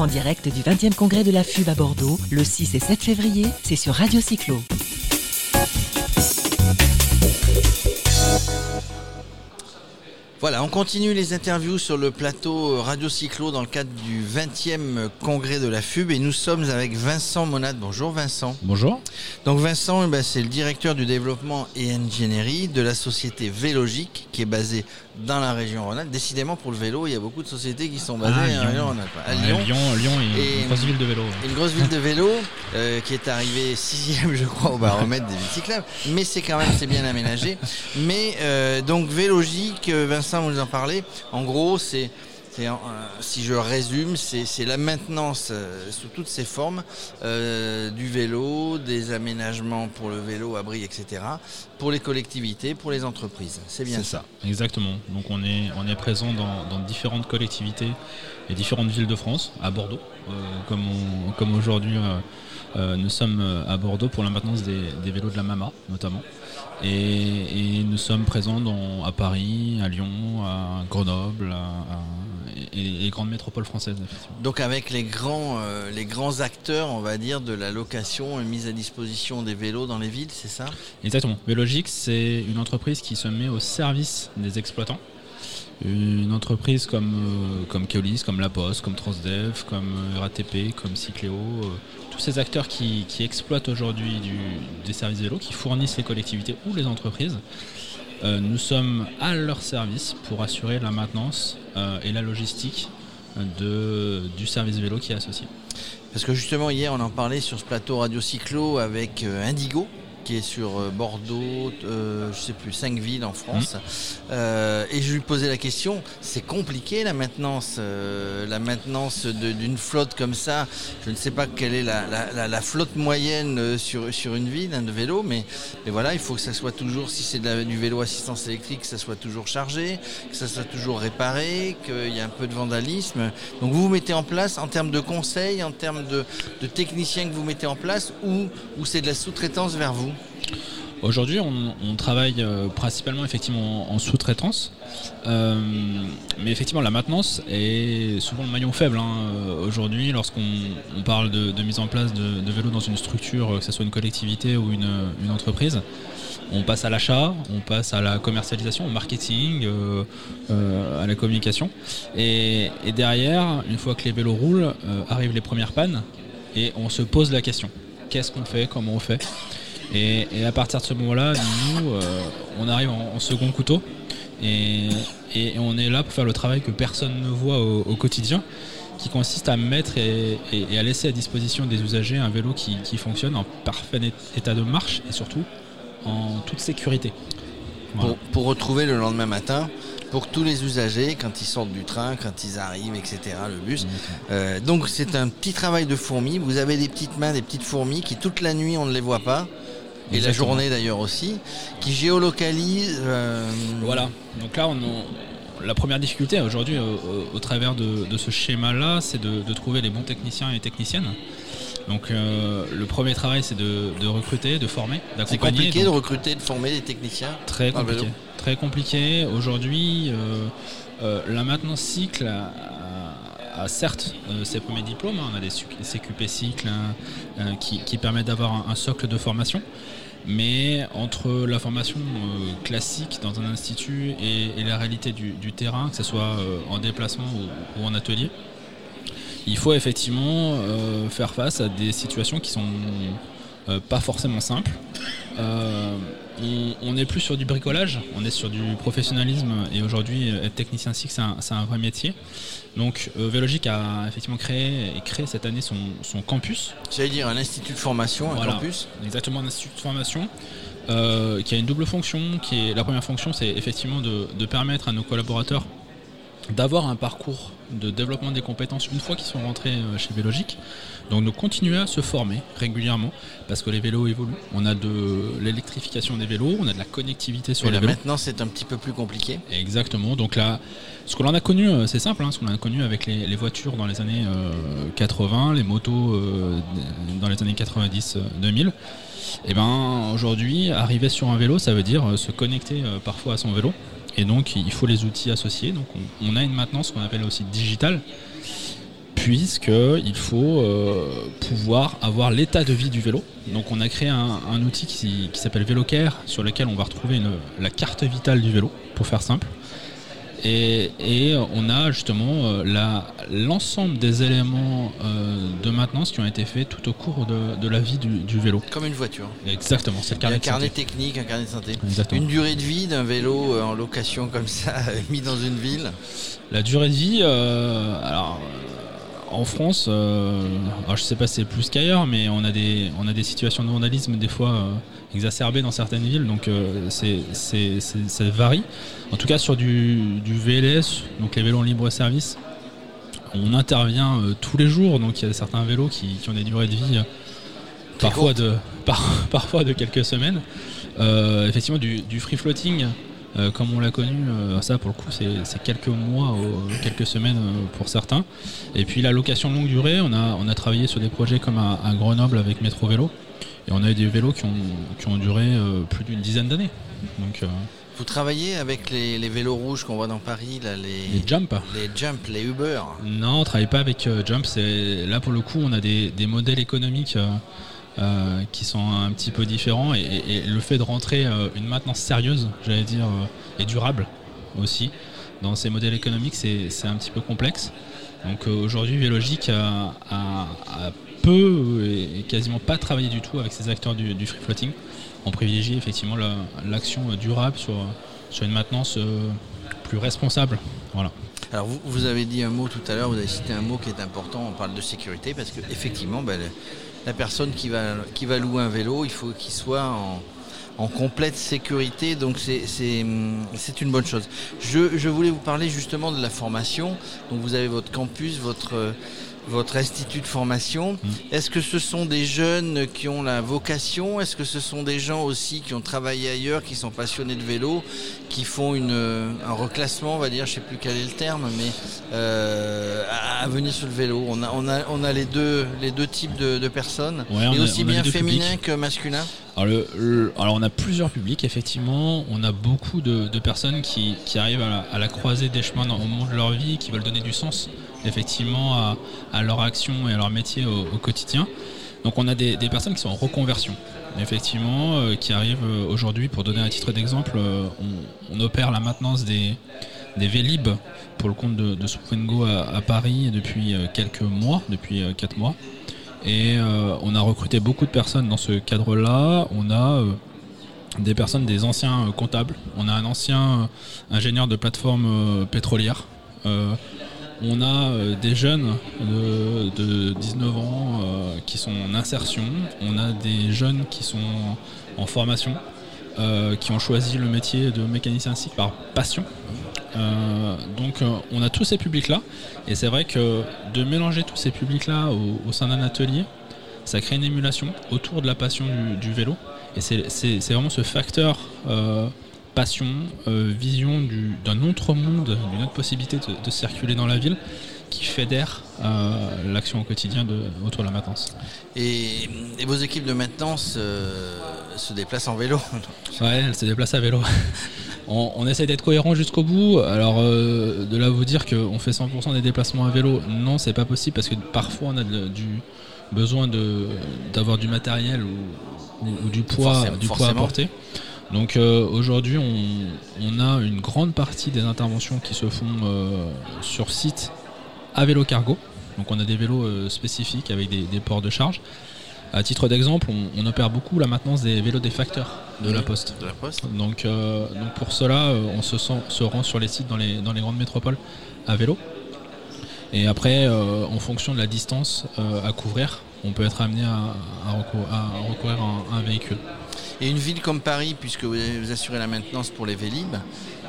En direct du 20e congrès de la FUB à Bordeaux, le 6 et 7 février, c'est sur Radio Cyclo. Voilà, on continue les interviews sur le plateau Radio Cyclo dans le cadre du 20e congrès de la FUB et nous sommes avec Vincent Monade. Bonjour Vincent. Bonjour. Donc Vincent, eh ben, c'est le directeur du développement et ingénierie de la société Vélogique qui est basée dans la région Rhône-Alpes. Décidément pour le vélo, il y a beaucoup de sociétés qui sont basées Ah, à Lyon. Lyon, Ouais, Lyon. Et- une grosse ville de vélo. Une grosse ville de vélo euh, qui est arrivée sixième, je crois, au baromètre des cyclables. Mais c'est quand même c'est bien aménagé. Mais euh, donc Vélogique, euh, Vincent vous nous en parlez. En gros, c'est c'est, euh, si je résume, c'est la maintenance euh, sous toutes ses formes euh, du vélo, des aménagements pour le vélo, abri, etc. Pour les collectivités, pour les entreprises. C'est bien ça. ça, exactement. Donc on est, on est présent dans, dans différentes collectivités et différentes villes de France, à Bordeaux, euh, comme, on- comme aujourd'hui euh, euh, nous sommes à Bordeaux pour la maintenance des, des vélos de la Mama notamment. Et, et nous sommes présents dans- à Paris, à Lyon, à Grenoble, à- à- et, les grandes métropoles françaises. Donc avec les grands, euh, les grands acteurs, on va dire, de la location et mise à disposition des vélos dans les villes, c'est ça? Exactement. Vélogique, c'est une entreprise qui se met au service des exploitants. Une entreprise comme, euh, comme Keolis, comme La Poste, comme Transdev, comme euh, RATP, comme Cycléo, euh, tous ces acteurs qui, qui exploitent aujourd'hui des services vélos, qui fournissent les collectivités ou les entreprises, nous sommes à leur service pour assurer la maintenance euh, et la logistique de, du service vélo qui est associé. Parce que justement hier on en parlait sur ce plateau Radio Cyclo avec euh, Indigo qui est sur euh, Bordeaux, euh, je sais plus, cinq villes en France. Euh, et je lui posais la question, c'est compliqué la maintenance, euh, la maintenance d'une flotte comme ça. Je ne sais pas quelle est la, la- la- flotte moyenne euh, sur, sur une ville hein, de vélo, mais, mais voilà, il faut que ça soit toujours, si c'est du vélo assistance électrique, que ça soit toujours chargé, que ça soit toujours réparé, qu'il y ait un peu de vandalisme. Donc vous vous mettez en place en termes de conseils, en termes de, de techniciens que vous mettez en place, ou, ou c'est de la sous-traitance vers vous? Aujourd'hui, on, travaille euh, principalement effectivement en, sous-traitance, Euh, mais effectivement la maintenance est souvent le maillon faible. hein. Euh, Aujourd'hui, lorsqu'on on parle de, mise en place de, de vélos dans une structure, que ce soit une collectivité ou une, entreprise, on passe à l'achat, on passe à la commercialisation, au marketing, à la communication, et, derrière, une fois que les vélos roulent, arrivent les premières pannes, et on se pose la question qu'est-ce qu'on fait, comment on fait? Et, et à partir de ce moment-là, nous, euh, on arrive en, en second couteau et, et on est là pour faire le travail que personne ne voit au, au quotidien, qui consiste à mettre et, et- et à laisser à disposition des usagers un vélo qui, qui fonctionne en parfait état de marche et surtout en toute sécurité. Voilà. pour, pour retrouver le lendemain matin pour tous les usagers quand ils sortent du train, quand ils arrivent, etc., le bus. Euh, donc c'est un petit travail de fourmi. Vous avez des petites mains, des petites fourmis qui toute la nuit on ne les voit pas. Et la journée d'ailleurs aussi, qui géolocalisent. euh, Voilà, donc là, on, on- la première difficulté aujourd'hui au, travers de, de ce schéma-là, c'est de, de trouver les bons techniciens et techniciennes. Donc euh, le premier travail, c'est de, de recruter, de former, C'est d'accompagner. compliqué de recruter, de former des techniciens. Très compliqué. Très compliqué. Aujourd'hui, euh, euh, la maintenance cycle a, certes euh, ses premiers diplômes. hein. On a des CQP cycle hein, euh, qui, qui permettent d'avoir un, un socle de formation. Mais entre la formation euh, classique dans un institut et, la réalité du, terrain, que ce soit euh, en déplacement ou, en atelier, il faut effectivement euh, faire face à des situations qui sont pas forcément simples. On- n'est plus sur du bricolage, on est sur du professionnalisme et aujourd'hui euh, être technicien SIC c'est un, vrai métier. Donc euh, Vélogique a effectivement créé et créé cette année son, son campus, J'allais dire un institut de formation, un Voilà. campus. exactement un institut de formation euh, qui a une double fonction. Qui est, la première fonction c'est effectivement de, de permettre à nos collaborateurs d'avoir un parcours de développement des compétences une fois qu'ils sont rentrés euh, chez Vélogique. Donc de continuer à se former régulièrement parce que les vélos évoluent. On a de l'électrification des vélos, on a de la connectivité sur les là, vélos. maintenant c'est un petit peu plus compliqué. Exactement. Donc là, ce que l'on a connu, euh, c'est simple, hein, ce qu'on a connu avec les, les voitures dans les années euh, 80, les motos euh, dans les années 90-2000. Et ben aujourd'hui, arriver sur un vélo, ça veut dire euh, se connecter euh, parfois à son vélo. Et donc, il faut les outils associés. Donc, on, a une maintenance qu'on appelle aussi digitale, puisqu'il faut pouvoir avoir l'état de vie du vélo. Donc on a créé un, outil qui, s'appelle VéloCare, sur lequel on va retrouver la carte vitale du vélo, pour faire simple. Et, on a justement euh, l'ensemble des éléments euh, de maintenance qui ont été faits tout au cours de, la vie du, vélo. Comme une voiture. Exactement, c'est le carnet, un carnet technique, un carnet de santé. Une durée de vie d'un vélo euh, en location comme ça, mis dans une ville La durée de vie, alors en France, euh, alors je sais pas si c'est plus qu'ailleurs, mais on a des on a des situations de vandalisme des fois euh, exacerbées dans certaines villes, donc euh, c'est, ça varie. En tout cas sur du, VLS, donc les vélos en libre service, on intervient tous les jours, donc il y a certains vélos qui, ont des durées de vie parfois de parfois de quelques semaines. effectivement du, du free floating euh, comme on l'a connu, euh, ça pour le coup c'est quelques mois, quelques semaines euh, pour certains. Et puis la location longue durée, on a, on a travaillé sur des projets comme à, Grenoble avec Métro Vélo. Et on a eu des vélos qui ont, qui ont duré plus d'une dizaine d'années. Donc, vous travaillez avec les, vélos rouges qu'on voit dans Paris, là, les, les Jump Les Jump, les Uber Non, on ne travaille pas avec Jump. Là pour le coup, on a des, des modèles économiques euh, qui sont un petit peu différents et, le fait de rentrer euh, une maintenance sérieuse, j'allais dire, euh, et durable aussi dans ces modèles économiques, c'est un petit peu complexe. Donc aujourd'hui, Vélogique a, peu et quasiment pas travaillé du tout avec ces acteurs du, free floating. On privilégie effectivement l'action durable sur, une maintenance plus responsable. Voilà. Alors vous, avez dit un mot tout à l'heure, vous avez cité un mot qui est important, on parle de sécurité, parce qu'effectivement, ben, la personne qui va, qui va louer un vélo, il faut qu'il soit en, complète sécurité, donc c'est une bonne chose. Je, je, voulais vous parler justement de la formation. Donc vous avez votre campus, votre votre institut de formation. Mm. Est-ce que ce sont des jeunes qui ont la vocation? Est-ce que ce sont des gens aussi qui ont travaillé ailleurs, qui sont passionnés de vélo, qui font une, un reclassement, on va dire, je ne sais plus quel est le terme, mais euh, à, venir sur le vélo on a, on a, on a les, deux, les deux types de, personnes, et aussi bien féminin que masculin? Alors, alors, on a plusieurs publics, effectivement. On a beaucoup de, personnes qui, arrivent à la, croisée des chemins au moment de leur vie, qui veulent donner du sens effectivement à, leur action et à leur métier au, quotidien. Donc on a des, personnes qui sont en reconversion, effectivement, euh, qui arrivent euh, aujourd'hui, pour donner un titre d'exemple, euh, on, opère la maintenance des, des Vélib pour le compte de, de à, Paris depuis quelques mois, depuis 4 mois. Et on a recruté beaucoup de personnes dans ce cadre-là. On a des personnes, des anciens comptables. On a un ancien ingénieur de plateforme pétrolière. On a euh, des jeunes de, 19 ans euh, qui sont en insertion, on a des jeunes qui sont en formation, euh, qui ont choisi le métier de mécanicien cycle par passion. donc on a tous ces publics-là, et c'est vrai que de mélanger tous ces publics-là au, sein d'un atelier, ça crée une émulation autour de la passion du, vélo, et c'est vraiment ce facteur passion, euh, vision d'un autre monde, d'une autre possibilité de, circuler dans la ville qui fédère euh, l'action au quotidien de, autour de la maintenance. Et, vos équipes de maintenance euh, se déplacent en vélo Ouais, elles se déplacent à vélo. on, on, essaie d'être cohérent jusqu'au bout. Alors, de là vous dire qu'on fait 100% des déplacements à vélo, non, c'est pas possible parce que parfois on a du besoin d'avoir du matériel ou, du poids, du poids à porter. Donc euh, aujourd'hui, on, a une grande partie des interventions qui se font euh, sur site à vélo cargo. Donc on a des vélos euh, spécifiques avec des, ports de charge. À titre d'exemple, on, opère beaucoup la maintenance des vélos des facteurs de, la, poste. Donc, pour cela, on se, rend sur les sites dans les, grandes métropoles à vélo. Et après, en fonction de la distance à couvrir, on peut être amené à, recourir à un véhicule. Et une ville comme Paris, puisque vous assurez la maintenance pour les Vélib,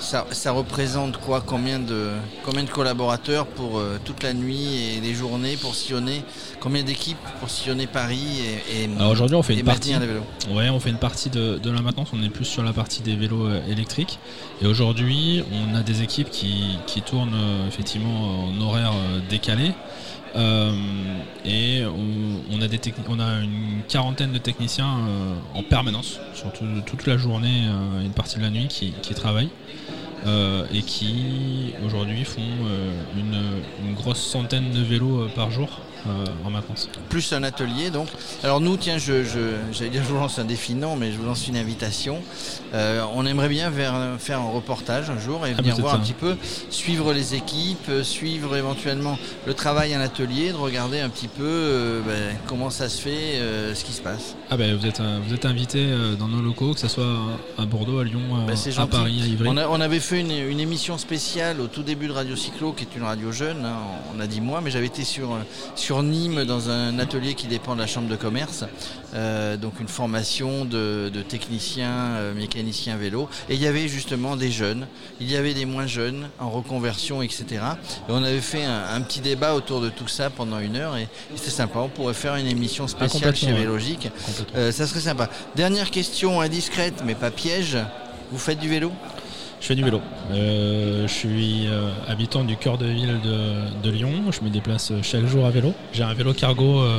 ça, représente quoi? Combien de, combien de collaborateurs pour euh, toute la nuit et les journées pour sillonner? Combien d'équipes pour sillonner Paris et, aujourd'hui on fait une partie. Ouais, on fait une partie de, la maintenance. On est plus sur la partie des vélos euh, électriques. Et aujourd'hui, on a des équipes qui, qui tournent euh, effectivement en horaire décalé. Euh, et on, a des on a une quarantaine de techniciens euh, en permanence, sur toute la journée euh, et une partie de la nuit qui, travaillent. Et qui aujourd'hui font une, une, grosse centaine de vélos par jour. Euh, en maintenance. Plus un atelier donc. Alors nous, tiens, je, j'allais dire je vous lance un défi non, mais je vous lance une invitation. Euh, on aimerait bien faire, un reportage un jour et ah, venir voir un petit peu, suivre les équipes, euh, suivre éventuellement le travail en atelier, de regarder un petit peu ben, comment ça se fait, ce qui se passe. Ah ben vous êtes vous êtes invité dans nos locaux, que ce soit à Bordeaux, à Lyon, ben, à Paris, à Ivry. On, avait fait une, émission spéciale au tout début de Radio Cyclo, qui est une radio jeune. Hein, on a dit moi, mais j'avais été sur sur Nîmes dans un atelier qui dépend de la chambre de commerce, euh, donc une formation de, techniciens, euh, mécaniciens vélo. Et il y avait justement des jeunes, il y avait des moins jeunes en reconversion, etc. Et on avait fait un, petit débat autour de tout ça pendant une heure et, c'était sympa. On pourrait faire une émission ah, spéciale chez Vélogique. Euh, ça serait sympa. Dernière question indiscrète mais pas piège. Vous faites du vélo? Je fais du vélo. Euh, je suis euh, habitant du cœur de ville de, Lyon. Je me déplace chaque jour à vélo. J'ai un vélo cargo euh,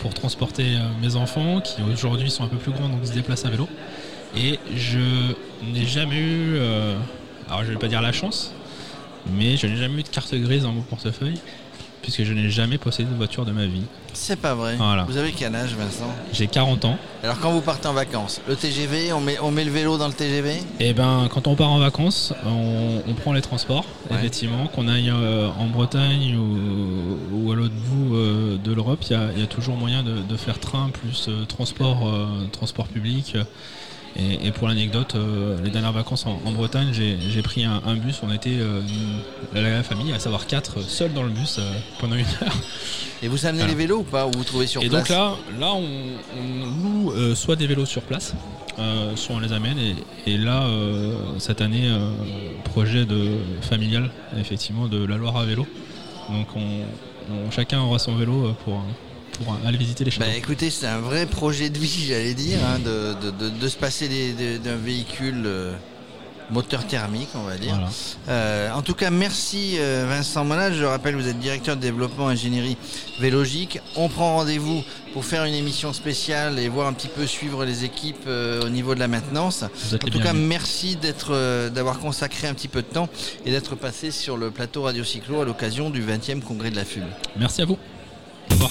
pour transporter mes enfants qui aujourd'hui sont un peu plus grands donc se déplacent à vélo. Et je n'ai jamais eu, alors je vais pas dire la chance, mais je n'ai jamais eu de carte grise dans mon portefeuille puisque je n'ai jamais possédé de voiture de ma vie. C'est pas vrai. Vous avez quel âge, Vincent J'ai 40 ans. Alors, quand vous partez en vacances, le TGV, on met, on met le vélo dans le TGV Eh ben, quand on part en vacances, on, prend les transports, effectivement. Qu'on aille euh, en Bretagne ou, à l'autre bout euh, de l'Europe, il y, a toujours moyen de, faire train plus euh, transport, transport public. Et, pour l'anecdote, euh, les dernières vacances en, Bretagne, j'ai pris un, bus. On était euh, la, famille, à savoir quatre, seuls dans le bus euh, pendant une heure. Et vous amenez les vélos ou pas Ou vous trouvez sur place Et donc là, là on, loue soit des vélos sur place, soit on les amène. Et, là, cette année, projet de familial, effectivement, de la Loire à vélo. Donc on, chacun aura son vélo pour pour aller visiter les châteaux bah, Écoutez, c'est un vrai projet de vie, j'allais dire, hein, de, se passer d'un véhicule euh, moteur thermique, on va dire. Euh, en tout cas, merci euh, Vincent Monage. Je rappelle, vous êtes directeur de développement ingénierie vélogique. On prend rendez-vous pour faire une émission spéciale et voir un petit peu suivre les équipes au niveau de la maintenance. En tout cas, merci d'être, d'avoir consacré un petit peu de temps et d'être passé sur le plateau Radio Cyclo à l'occasion du 20e congrès de la FUB. Merci à vous. Au revoir.